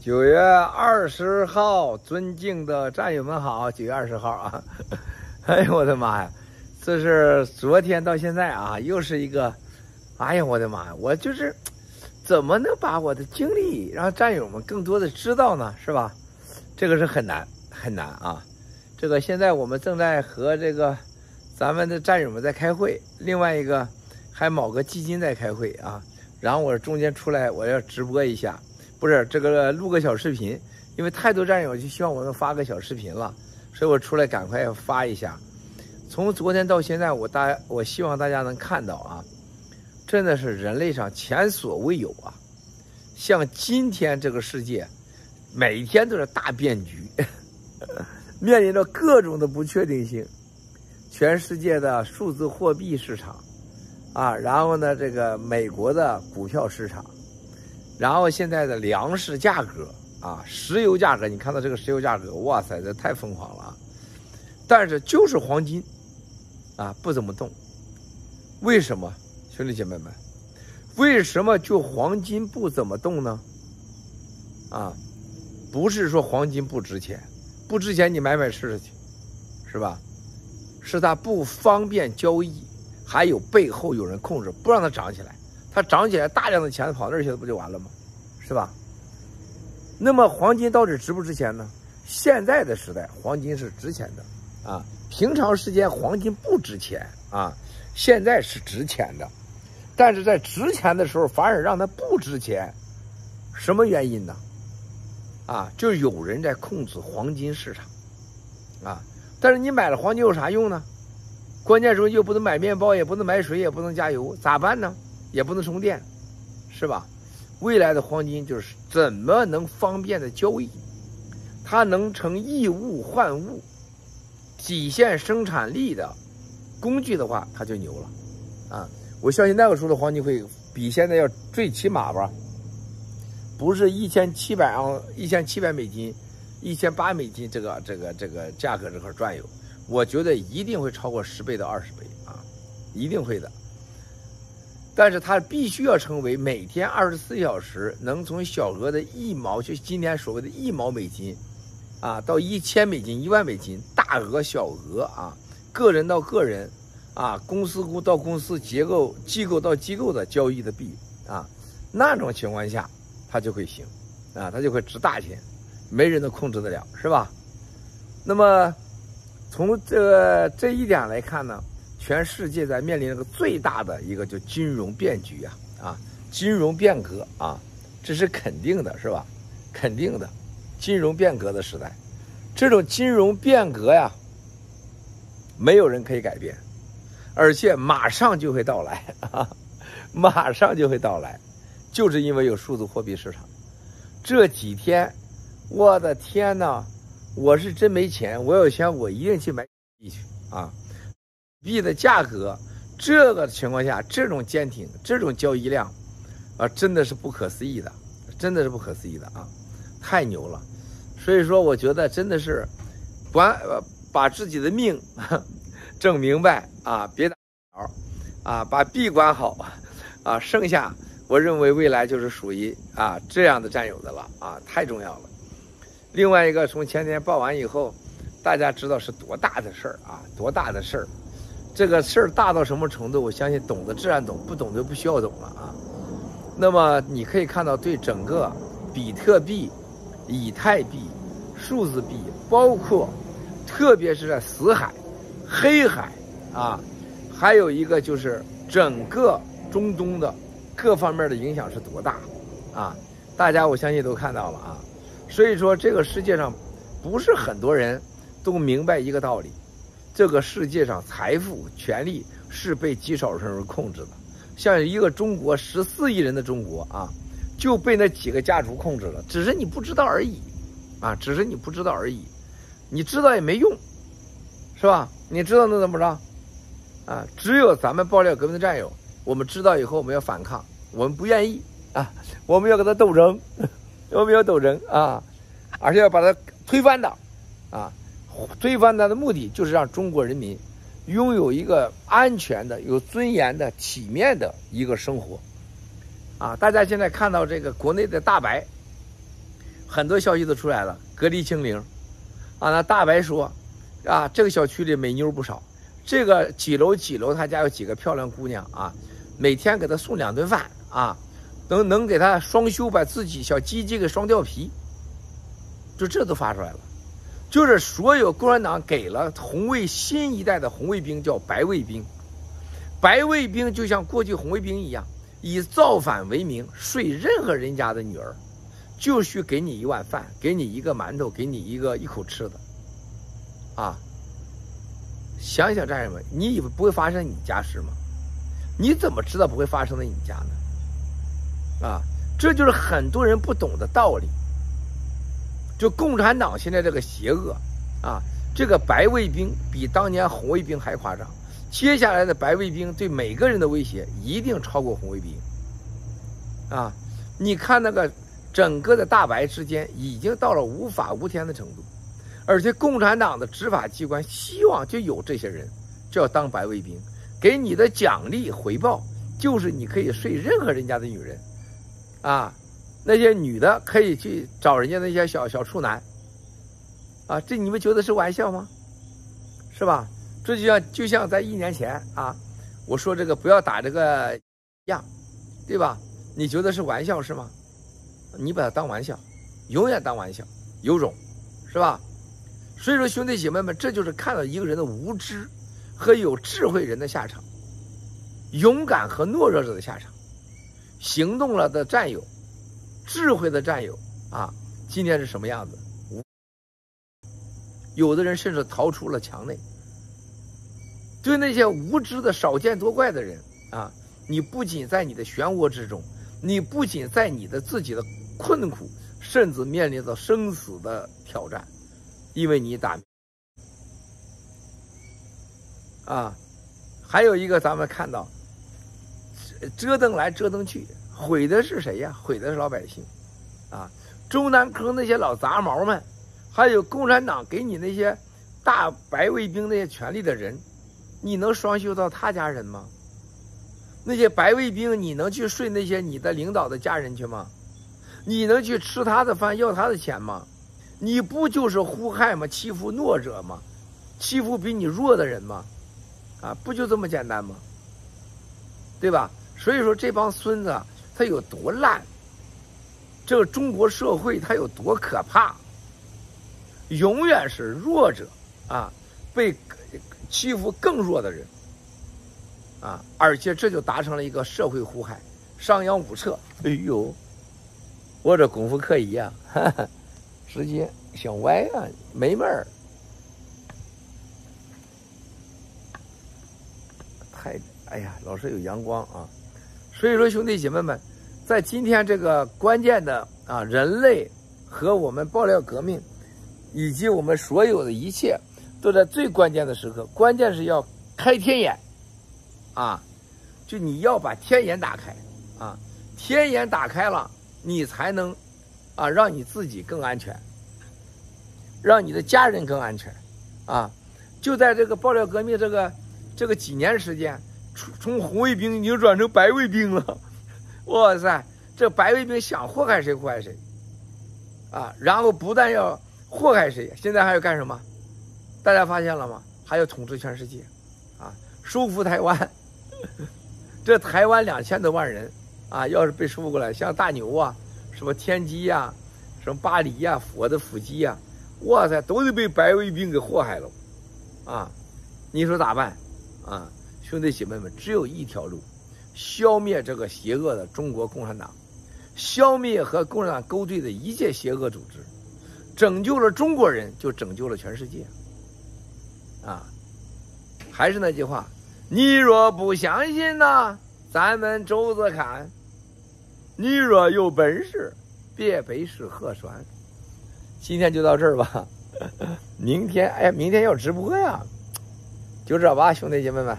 九月二十号，尊敬的战友们好！九月二十号啊，哎呦我的妈呀！这是昨天到现在啊，又是一个，哎呀我的妈呀！我就是怎么能把我的经历让战友们更多的知道呢？是吧？这个是很难很难啊！这个现在我们正在和这个咱们的战友们在开会，另外一个还某个基金在开会啊。然后我中间出来，我要直播一下。不是这个录个小视频，因为太多战友就希望我能发个小视频了，所以我出来赶快发一下。从昨天到现在，我大我希望大家能看到啊，真的是人类上前所未有啊！像今天这个世界，每天都是大变局，面临着各种的不确定性。全世界的数字货币市场啊，然后呢，这个美国的股票市场。然后现在的粮食价格啊，石油价格，你看到这个石油价格，哇塞，这太疯狂了啊！但是就是黄金，啊，不怎么动。为什么，兄弟姐妹们？为什么就黄金不怎么动呢？啊，不是说黄金不值钱，不值钱你买买试试去，是吧？是它不方便交易，还有背后有人控制，不让它涨起来。它涨起来，大量的钱跑那儿去了，不就完了吗？是吧？那么黄金到底值不值钱呢？现在的时代，黄金是值钱的啊。平常时间黄金不值钱啊，现在是值钱的。但是在值钱的时候，反而让它不值钱，什么原因呢？啊，就有人在控制黄金市场啊。但是你买了黄金有啥用呢？关键时候又不能买面包，也不能买水，也不能加油，咋办呢？也不能充电，是吧？未来的黄金就是怎么能方便的交易，它能成以物换物，体现生产力的工具的话，它就牛了，啊！我相信那个时候的黄金会比现在要最起码吧，不是一千七百盎，一千七百美金，一千八美金这个这个这个价格这块转悠，我觉得一定会超过十倍到二十倍啊，一定会的。但是它必须要成为每天二十四小时能从小额的一毛，就今天所谓的一毛美金，啊，到一千美金、一万美金，大额、小额啊，个人到个人，啊，公司到公司，结构机构到机构的交易的币啊，那种情况下，它就会行，啊，它就会值大钱，没人能控制得了，是吧？那么从这个这一点来看呢？全世界在面临一个最大的一个就金融变局呀，啊，金融变革啊，这是肯定的，是吧？肯定的，金融变革的时代，这种金融变革呀，没有人可以改变，而且马上就会到来啊，马上就会到来，就是因为有数字货币市场。这几天，我的天呐，我是真没钱，我有钱我一定去买币去啊。币的价格，这个情况下，这种坚挺，这种交易量，啊，真的是不可思议的，真的是不可思议的啊，太牛了。所以说，我觉得真的是管把自己的命 整明白啊，别打扰啊，把币管好啊，剩下我认为未来就是属于啊这样的战友的了啊，太重要了。另外一个，从前天报完以后，大家知道是多大的事儿啊，多大的事儿。这个事儿大到什么程度？我相信懂得自然懂，不懂的不需要懂了啊。那么你可以看到，对整个比特币、以太币、数字币，包括特别是在死海、黑海啊，还有一个就是整个中东的各方面的影响是多大啊？大家我相信都看到了啊。所以说，这个世界上不是很多人都明白一个道理。这个世界上，财富、权力是被极少数人控制的。像一个中国十四亿人的中国啊，就被那几个家族控制了。只是你不知道而已，啊，只是你不知道而已。你知道也没用，是吧？你知道能怎么着？啊，只有咱们爆料革命的战友，我们知道以后我们要反抗，我们不愿意啊，我们要跟他斗争，我们要斗争啊，而且要把他推翻的，啊。推翻它的目的就是让中国人民拥有一个安全的、有尊严的、体面的一个生活，啊！大家现在看到这个国内的大白，很多消息都出来了，隔离清零，啊，那大白说，啊，这个小区里美妞不少，这个几楼几楼他家有几个漂亮姑娘啊，每天给他送两顿饭啊，能能给他双休，把自己小鸡鸡给双掉皮，就这都发出来了，就是所有共产党给了红卫新一代的红卫兵叫白卫兵，白卫兵就像过去红卫兵一样。以造反为名睡任何人家的女儿，就需给你一碗饭，给你一个馒头，给你一个一口吃的，啊！想想战友们，你以为不会发生你家事吗？你怎么知道不会发生在你家呢？啊！这就是很多人不懂的道理。就共产党现在这个邪恶，啊，这个白卫兵比当年红卫兵还夸张。接下来的白卫兵对每个人的威胁一定超过红卫兵，啊！你看那个整个的大白之间已经到了无法无天的程度，而且共产党的执法机关希望就有这些人，就要当白卫兵，给你的奖励回报就是你可以睡任何人家的女人，啊，那些女的可以去找人家那些小小处男，啊，这你们觉得是玩笑吗？是吧？这就像就像在一年前啊，我说这个不要打这个样，对吧？你觉得是玩笑是吗？你把它当玩笑，永远当玩笑，有种，是吧？所以说兄弟姐妹们，这就是看到一个人的无知和有智慧人的下场，勇敢和懦弱者的下场，行动了的战友，智慧的战友啊，今天是什么样子？有的人甚至逃出了墙内。对那些无知的少见多怪的人啊，你不仅在你的漩涡之中，你不仅在你的自己的困苦，甚至面临着生死的挑战，因为你打啊，还有一个咱们看到折腾来折腾去，毁的是谁呀？毁的是老百姓啊！中南坑那些老杂毛们，还有共产党给你那些大白卫兵那些权力的人。你能双休到他家人吗？那些白卫兵，你能去睡那些你的领导的家人去吗？你能去吃他的饭要他的钱吗？你不就是祸害吗？欺负弱者吗？欺负比你弱的人吗？啊，不就这么简单吗？对吧？所以说这帮孙子他有多烂，这个中国社会他有多可怕，永远是弱者啊被。欺负更弱的人，啊，而且这就达成了一个社会祸害，商鞅五策。哎呦，我这功夫可以呀，哈哈，直接想歪啊，没门儿。太，哎呀，老是有阳光啊，所以说兄弟姐妹们，在今天这个关键的啊，人类和我们爆料革命，以及我们所有的一切。都在最关键的时刻，关键是要开天眼，啊，就你要把天眼打开，啊，天眼打开了，你才能，啊，让你自己更安全，让你的家人更安全，啊，就在这个爆料革命这个这个几年时间，从红卫兵已经转成白卫兵了，哇塞，这白卫兵想祸害谁祸害谁，啊，然后不但要祸害谁，现在还要干什么？大家发现了吗？还要统治全世界，啊，收复台湾。这台湾两千多万人，啊，要是被收复过来，像大牛啊，什么天机呀、啊，什么巴黎呀、啊，我的腹肌呀，哇塞，都得被白卫兵给祸害了，啊，你说咋办？啊，兄弟姐妹们，只有一条路，消灭这个邪恶的中国共产党，消灭和共产党勾兑的一切邪恶组织，拯救了中国人，就拯救了全世界。啊，还是那句话，你若不相信呢，咱们走着看。你若有本事，别背诗和栓。今天就到这儿吧，明天哎，明天要直播呀，就这吧，兄弟姐妹们。